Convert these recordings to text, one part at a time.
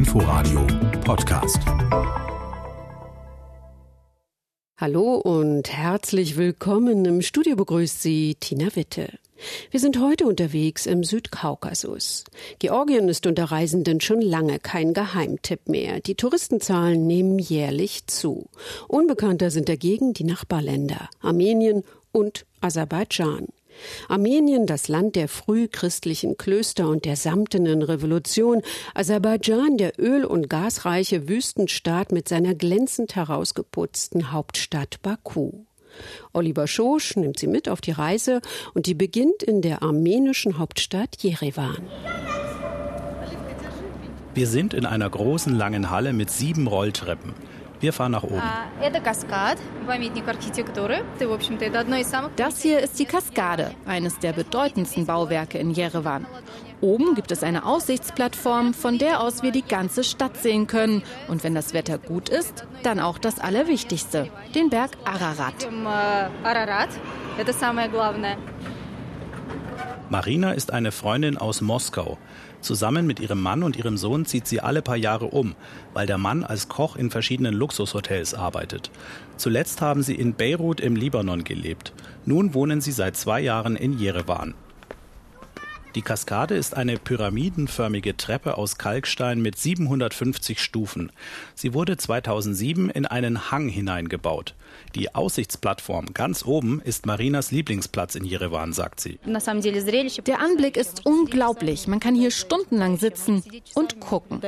Inforadio Podcast. Hallo und herzlich willkommen. Im Studio begrüßt Sie Tina Witte. Wir sind heute unterwegs im Südkaukasus. Georgien ist unter Reisenden schon lange kein Geheimtipp mehr. Die Touristenzahlen nehmen jährlich zu. Unbekannter sind dagegen die Nachbarländer Armenien und Aserbaidschan. Armenien, das Land der frühchristlichen Klöster und der samtenen Revolution, Aserbaidschan, der öl- und gasreiche Wüstenstaat mit seiner glänzend herausgeputzten Hauptstadt Baku. Oliver Schosch nimmt sie mit auf die Reise und die beginnt in der armenischen Hauptstadt Jerewan. Wir sind in einer großen langen Halle mit sieben Rolltreppen. Wir fahren nach oben. Das hier ist die Kaskade, eines der bedeutendsten Bauwerke in Jerewan. Oben gibt es eine Aussichtsplattform, von der aus wir die ganze Stadt sehen können. Und wenn das Wetter gut ist, dann auch das Allerwichtigste, den Berg Ararat. Marina ist eine Freundin aus Moskau. Zusammen mit ihrem Mann und ihrem Sohn zieht sie alle paar Jahre um, weil der Mann als Koch in verschiedenen Luxushotels arbeitet. Zuletzt haben sie in Beirut im Libanon gelebt. Nun wohnen sie seit zwei Jahren in Jerewan. Die Kaskade ist eine pyramidenförmige Treppe aus Kalkstein mit 750 Stufen. Sie wurde 2007 in einen Hang hineingebaut. Die Aussichtsplattform ganz oben ist Marinas Lieblingsplatz in Jerewan, sagt sie. Der Anblick ist unglaublich. Man kann hier stundenlang sitzen und gucken.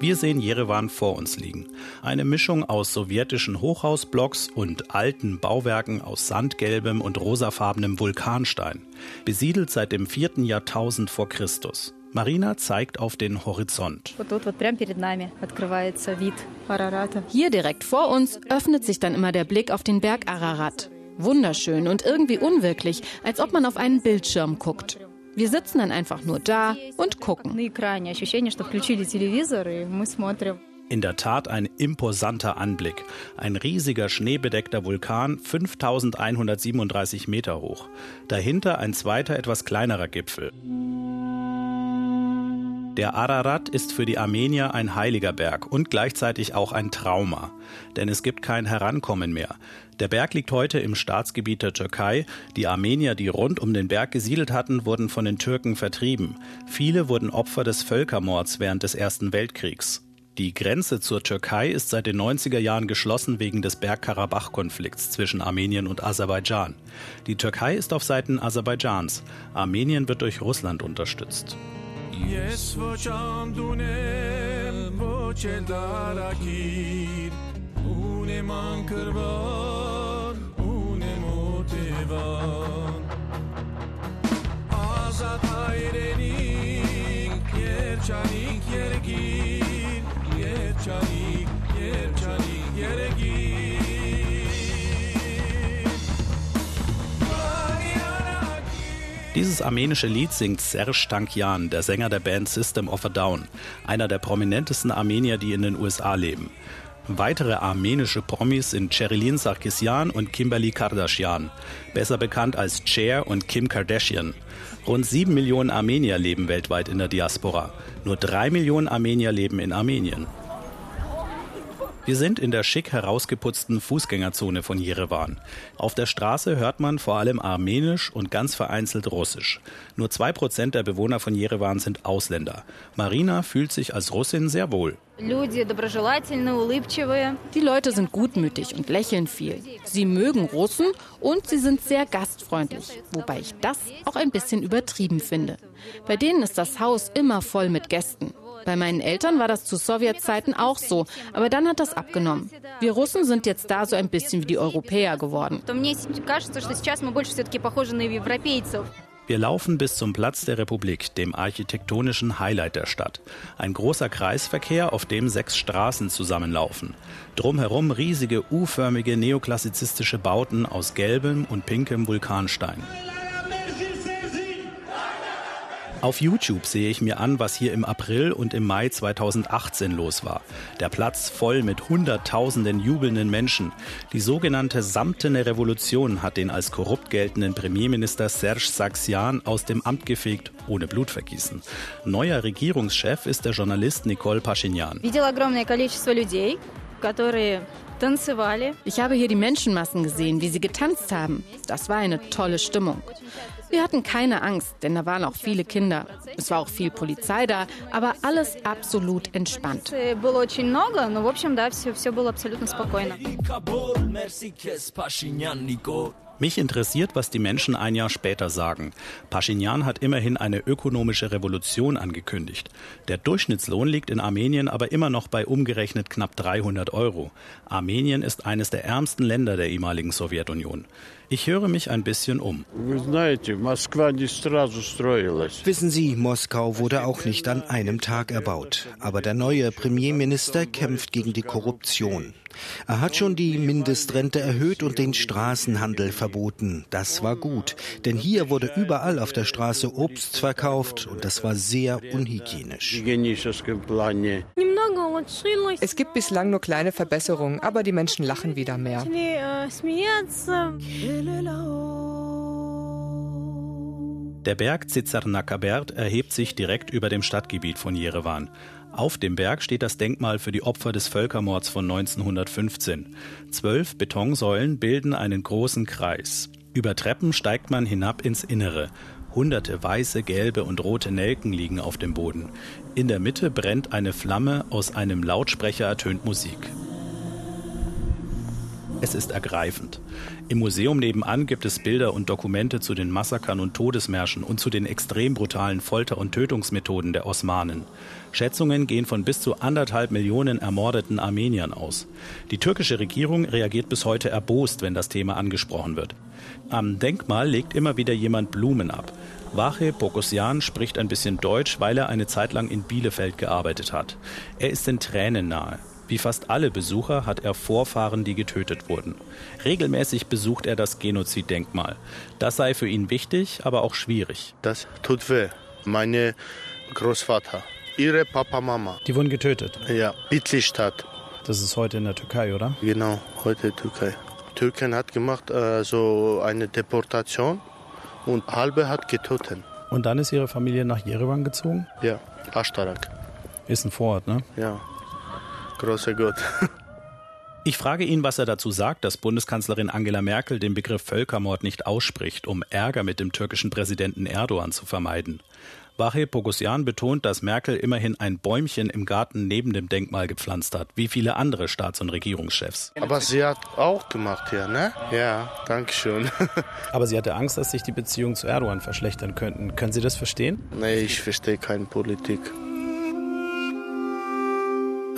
Wir sehen Jerewan vor uns liegen. Eine Mischung aus sowjetischen Hochhausblocks und alten Bauwerken aus sandgelbem und rosafarbenem Vulkanstein. Besiedelt seit dem vierten Jahrtausend vor Christus. Marina zeigt auf den Horizont. Hier direkt vor uns öffnet sich dann immer der Blick auf den Berg Ararat. Wunderschön und irgendwie unwirklich, als ob man auf einen Bildschirm guckt. Wir sitzen dann einfach nur da und gucken. In der Tat ein imposanter Anblick. Ein riesiger schneebedeckter Vulkan, 5137 Meter hoch. Dahinter ein zweiter, etwas kleinerer Gipfel. Der Ararat ist für die Armenier ein heiliger Berg und gleichzeitig auch ein Trauma. Denn es gibt kein Herankommen mehr. Der Berg liegt heute im Staatsgebiet der Türkei. Die Armenier, die rund um den Berg gesiedelt hatten, wurden von den Türken vertrieben. Viele wurden Opfer des Völkermords während des Ersten Weltkriegs. Die Grenze zur Türkei ist seit den 90er Jahren geschlossen wegen des Bergkarabach-Konflikts zwischen Armenien und Aserbaidschan. Die Türkei ist auf Seiten Aserbaidschans. Armenien wird durch Russland unterstützt. Ես ոչ անդուն եմ, ոչ էլ դարակիր, ունեմ անկրվար, ունեմ ոտևան։ Ազատ հայրենիք, երջանիք երգիր, երջանիք Dieses armenische Lied singt Serge Tankian, der Sänger der Band System of a Down, einer der prominentesten Armenier, die in den USA leben. Weitere armenische Promis sind Cherilyn Sarkisian und Kimberly Kardashian, besser bekannt als Cher und Kim Kardashian. Rund sieben Millionen Armenier leben weltweit in der Diaspora. Nur drei Millionen Armenier leben in Armenien. Wir sind in der schick herausgeputzten Fußgängerzone von Jerewan. Auf der Straße hört man vor allem Armenisch und ganz vereinzelt Russisch. Nur zwei Prozent der Bewohner von Jerewan sind Ausländer. Marina fühlt sich als Russin sehr wohl. Die Leute sind gutmütig und lächeln viel. Sie mögen Russen und sie sind sehr gastfreundlich, wobei ich das auch ein bisschen übertrieben finde. Bei denen ist das Haus immer voll mit Gästen. Bei meinen Eltern war das zu Sowjetzeiten auch so, aber dann hat das abgenommen. Wir Russen sind jetzt da so ein bisschen wie die Europäer geworden. Wir laufen bis zum Platz der Republik, dem architektonischen Highlight der Stadt. Ein großer Kreisverkehr, auf dem sechs Straßen zusammenlaufen. Drumherum riesige U-förmige neoklassizistische Bauten aus gelbem und pinkem Vulkanstein. Auf YouTube sehe ich mir an, was hier im April und im Mai 2018 los war. Der Platz voll mit Hunderttausenden jubelnden Menschen. Die sogenannte samtene Revolution hat den als korrupt geltenden Premierminister Serge Saxian aus dem Amt gefegt, ohne Blutvergießen. Neuer Regierungschef ist der Journalist Nicole Pashinyan. Ich habe hier die Menschenmassen gesehen, wie sie getanzt haben. Das war eine tolle Stimmung. Wir hatten keine Angst, denn da waren auch viele Kinder. Es war auch viel Polizei da, aber alles absolut entspannt. Mich interessiert, was die Menschen ein Jahr später sagen. Pashinyan hat immerhin eine ökonomische Revolution angekündigt. Der Durchschnittslohn liegt in Armenien aber immer noch bei umgerechnet knapp 300 Euro. Armenien ist eines der ärmsten Länder der ehemaligen Sowjetunion. Ich höre mich ein bisschen um. Wissen Sie, Moskau wurde auch nicht an einem Tag erbaut. Aber der neue Premierminister kämpft gegen die Korruption. Er hat schon die Mindestrente erhöht und den Straßenhandel verboten. Das war gut, denn hier wurde überall auf der Straße Obst verkauft und das war sehr unhygienisch. Es gibt bislang nur kleine Verbesserungen, aber die Menschen lachen wieder mehr. Der Berg Zizarnakabert erhebt sich direkt über dem Stadtgebiet von Jerewan. Auf dem Berg steht das Denkmal für die Opfer des Völkermords von 1915. Zwölf Betonsäulen bilden einen großen Kreis. Über Treppen steigt man hinab ins Innere. Hunderte weiße, gelbe und rote Nelken liegen auf dem Boden. In der Mitte brennt eine Flamme, aus einem Lautsprecher ertönt Musik. Es ist ergreifend. Im Museum nebenan gibt es Bilder und Dokumente zu den Massakern und Todesmärschen und zu den extrem brutalen Folter- und Tötungsmethoden der Osmanen. Schätzungen gehen von bis zu anderthalb Millionen ermordeten Armeniern aus. Die türkische Regierung reagiert bis heute erbost, wenn das Thema angesprochen wird. Am Denkmal legt immer wieder jemand Blumen ab. Wache Bogosian spricht ein bisschen Deutsch, weil er eine Zeit lang in Bielefeld gearbeitet hat. Er ist den Tränen nahe. Wie fast alle Besucher hat er Vorfahren, die getötet wurden. Regelmäßig besucht er das Genoziddenkmal. Das sei für ihn wichtig, aber auch schwierig. Das tut weh. Meine Großvater, ihre Papa, Mama. Die wurden getötet? Ja, Bitlisstadt. Das ist heute in der Türkei, oder? Genau, heute in der Türkei. Türken hat gemacht äh, so eine Deportation und halbe hat getötet. Und dann ist Ihre Familie nach Jerewan gezogen? Ja, Ashtarak. Ist ein Vorort, ne? Ja großer Gott. Ich frage ihn, was er dazu sagt, dass Bundeskanzlerin Angela Merkel den Begriff Völkermord nicht ausspricht, um Ärger mit dem türkischen Präsidenten Erdogan zu vermeiden. Wache Pogosyan betont, dass Merkel immerhin ein Bäumchen im Garten neben dem Denkmal gepflanzt hat, wie viele andere Staats- und Regierungschefs. Aber sie hat auch gemacht hier, ne? Ja, danke schön. Aber sie hatte Angst, dass sich die Beziehungen zu Erdogan verschlechtern könnten. Können Sie das verstehen? Nee, ich verstehe keine Politik.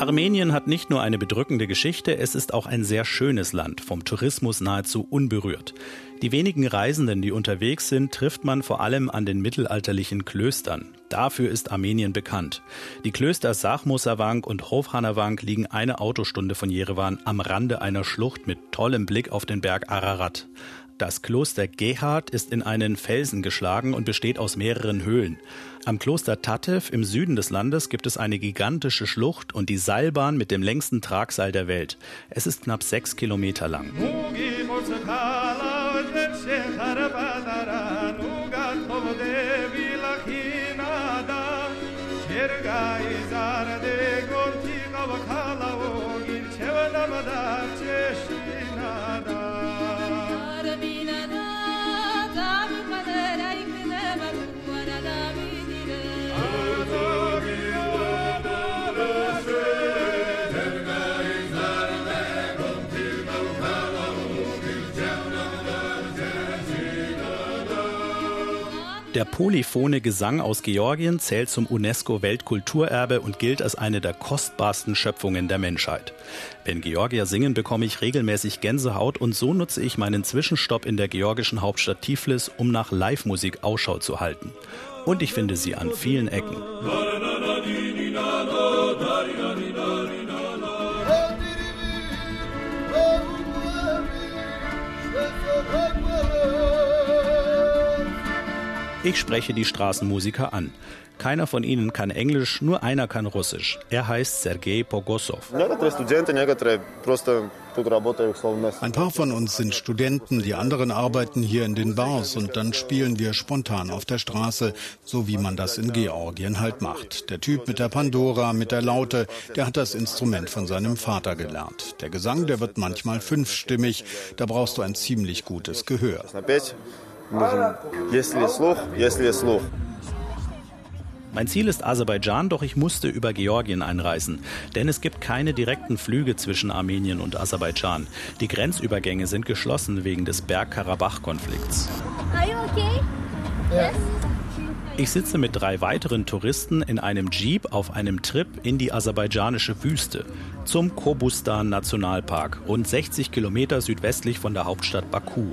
Armenien hat nicht nur eine bedrückende Geschichte, es ist auch ein sehr schönes Land, vom Tourismus nahezu unberührt. Die wenigen Reisenden, die unterwegs sind, trifft man vor allem an den mittelalterlichen Klöstern. Dafür ist Armenien bekannt. Die Klöster Sachmusavank und Hovhanavank liegen eine Autostunde von Jerewan am Rande einer Schlucht mit tollem Blick auf den Berg Ararat. Das Kloster Gehard ist in einen Felsen geschlagen und besteht aus mehreren Höhlen. Am Kloster Tatev im Süden des Landes gibt es eine gigantische Schlucht und die Seilbahn mit dem längsten Tragseil der Welt. Es ist knapp sechs Kilometer lang. Der polyphone Gesang aus Georgien zählt zum UNESCO-Weltkulturerbe und gilt als eine der kostbarsten Schöpfungen der Menschheit. Wenn Georgier singen, bekomme ich regelmäßig Gänsehaut und so nutze ich meinen Zwischenstopp in der georgischen Hauptstadt Tiflis, um nach Live-Musik Ausschau zu halten. Und ich finde sie an vielen Ecken. Ich spreche die Straßenmusiker an. Keiner von ihnen kann Englisch, nur einer kann Russisch. Er heißt Sergei Pogosov. Ein paar von uns sind Studenten, die anderen arbeiten hier in den Bars und dann spielen wir spontan auf der Straße, so wie man das in Georgien halt macht. Der Typ mit der Pandora, mit der Laute, der hat das Instrument von seinem Vater gelernt. Der Gesang, der wird manchmal fünfstimmig, da brauchst du ein ziemlich gutes Gehör. Mein Ziel ist Aserbaidschan, doch ich musste über Georgien einreisen, denn es gibt keine direkten Flüge zwischen Armenien und Aserbaidschan. Die Grenzübergänge sind geschlossen wegen des Bergkarabach-Konflikts. Ich sitze mit drei weiteren Touristen in einem Jeep auf einem Trip in die aserbaidschanische Wüste zum Kobustan Nationalpark, rund 60 Kilometer südwestlich von der Hauptstadt Baku.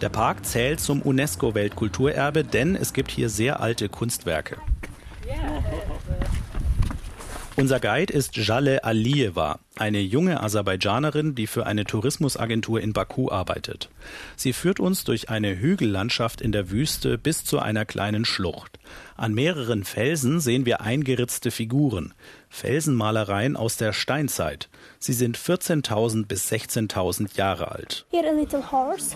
Der Park zählt zum UNESCO-Weltkulturerbe, denn es gibt hier sehr alte Kunstwerke. Unser Guide ist Jale Alieva, eine junge Aserbaidschanerin, die für eine Tourismusagentur in Baku arbeitet. Sie führt uns durch eine Hügellandschaft in der Wüste bis zu einer kleinen Schlucht. An mehreren Felsen sehen wir eingeritzte Figuren, Felsenmalereien aus der Steinzeit. Sie sind 14.000 bis 16.000 Jahre alt. Here a little horse.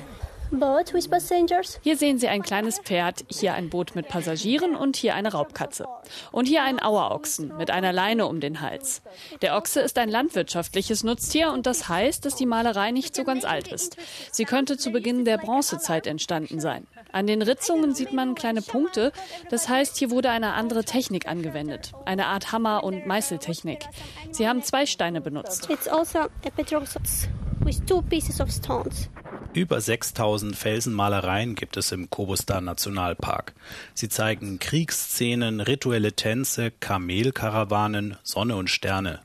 Hier sehen Sie ein kleines Pferd, hier ein Boot mit Passagieren und hier eine Raubkatze. Und hier einen Auerochsen mit einer Leine um den Hals. Der Ochse ist ein landwirtschaftliches Nutztier und das heißt, dass die Malerei nicht so ganz alt ist. Sie könnte zu Beginn der Bronzezeit entstanden sein. An den Ritzungen sieht man kleine Punkte. Das heißt, hier wurde eine andere Technik angewendet. Eine Art Hammer- und Meißeltechnik. Sie haben zwei Steine benutzt. It's also a petrosas with two pieces of stones. Über 6000 Felsenmalereien gibt es im Kobustan Nationalpark. Sie zeigen Kriegsszenen, rituelle Tänze, Kamelkarawanen, Sonne und Sterne.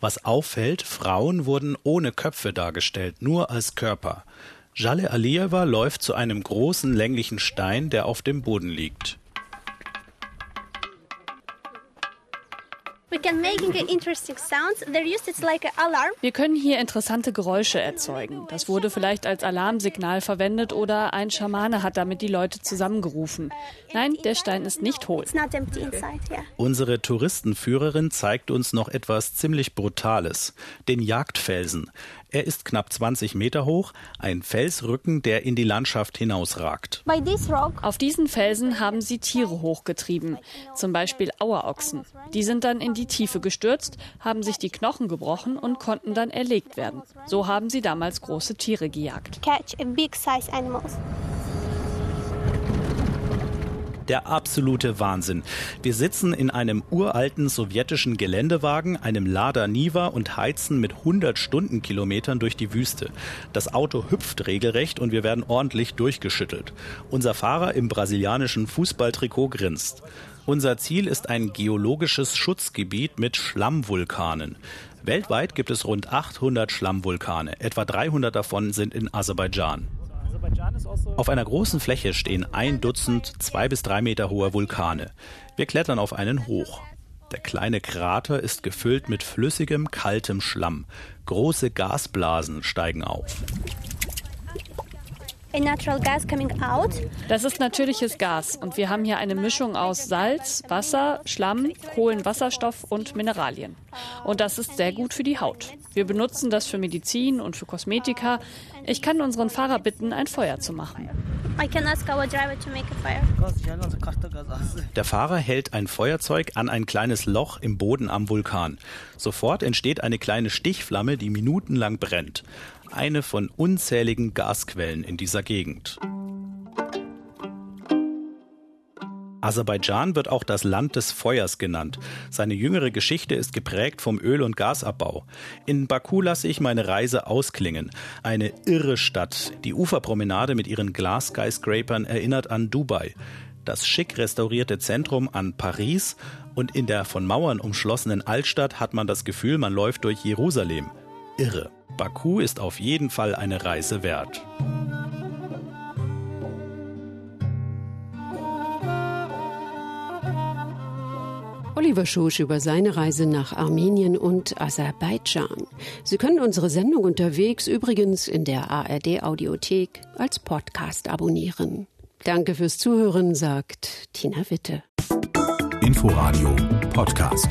Was auffällt, Frauen wurden ohne Köpfe dargestellt, nur als Körper. Jale Alieva läuft zu einem großen länglichen Stein, der auf dem Boden liegt. Wir können hier interessante Geräusche erzeugen. Das wurde vielleicht als Alarmsignal verwendet oder ein Schamane hat damit die Leute zusammengerufen. Nein, der Stein ist nicht hohl. Unsere Touristenführerin zeigt uns noch etwas ziemlich Brutales, den Jagdfelsen. Er ist knapp 20 Meter hoch, ein Felsrücken, der in die Landschaft hinausragt. Auf diesen Felsen haben sie Tiere hochgetrieben, zum Beispiel Auerochsen. Die sind dann in die Tiefe gestürzt, haben sich die Knochen gebrochen und konnten dann erlegt werden. So haben sie damals große Tiere gejagt. Der absolute Wahnsinn. Wir sitzen in einem uralten sowjetischen Geländewagen, einem Lada Niva und heizen mit 100 Stundenkilometern durch die Wüste. Das Auto hüpft regelrecht und wir werden ordentlich durchgeschüttelt. Unser Fahrer im brasilianischen Fußballtrikot grinst. Unser Ziel ist ein geologisches Schutzgebiet mit Schlammvulkanen. Weltweit gibt es rund 800 Schlammvulkane. Etwa 300 davon sind in Aserbaidschan. Auf einer großen Fläche stehen ein Dutzend zwei bis drei Meter hohe Vulkane. Wir klettern auf einen hoch. Der kleine Krater ist gefüllt mit flüssigem, kaltem Schlamm. Große Gasblasen steigen auf. Das ist natürliches Gas und wir haben hier eine Mischung aus Salz, Wasser, Schlamm, Kohlenwasserstoff und Mineralien. Und das ist sehr gut für die Haut. Wir benutzen das für Medizin und für Kosmetika. Ich kann unseren Fahrer bitten, ein Feuer zu machen. Der Fahrer hält ein Feuerzeug an ein kleines Loch im Boden am Vulkan. Sofort entsteht eine kleine Stichflamme, die minutenlang brennt eine von unzähligen Gasquellen in dieser Gegend. Aserbaidschan wird auch das Land des Feuers genannt. Seine jüngere Geschichte ist geprägt vom Öl- und Gasabbau. In Baku lasse ich meine Reise ausklingen. Eine irre Stadt. Die Uferpromenade mit ihren Glas-Skyscrapern erinnert an Dubai. Das schick restaurierte Zentrum an Paris und in der von Mauern umschlossenen Altstadt hat man das Gefühl, man läuft durch Jerusalem. Irre. Baku ist auf jeden Fall eine Reise wert. Oliver Schosch über seine Reise nach Armenien und Aserbaidschan. Sie können unsere Sendung unterwegs übrigens in der ARD Audiothek als Podcast abonnieren. Danke fürs Zuhören, sagt Tina Witte. Inforadio Podcast.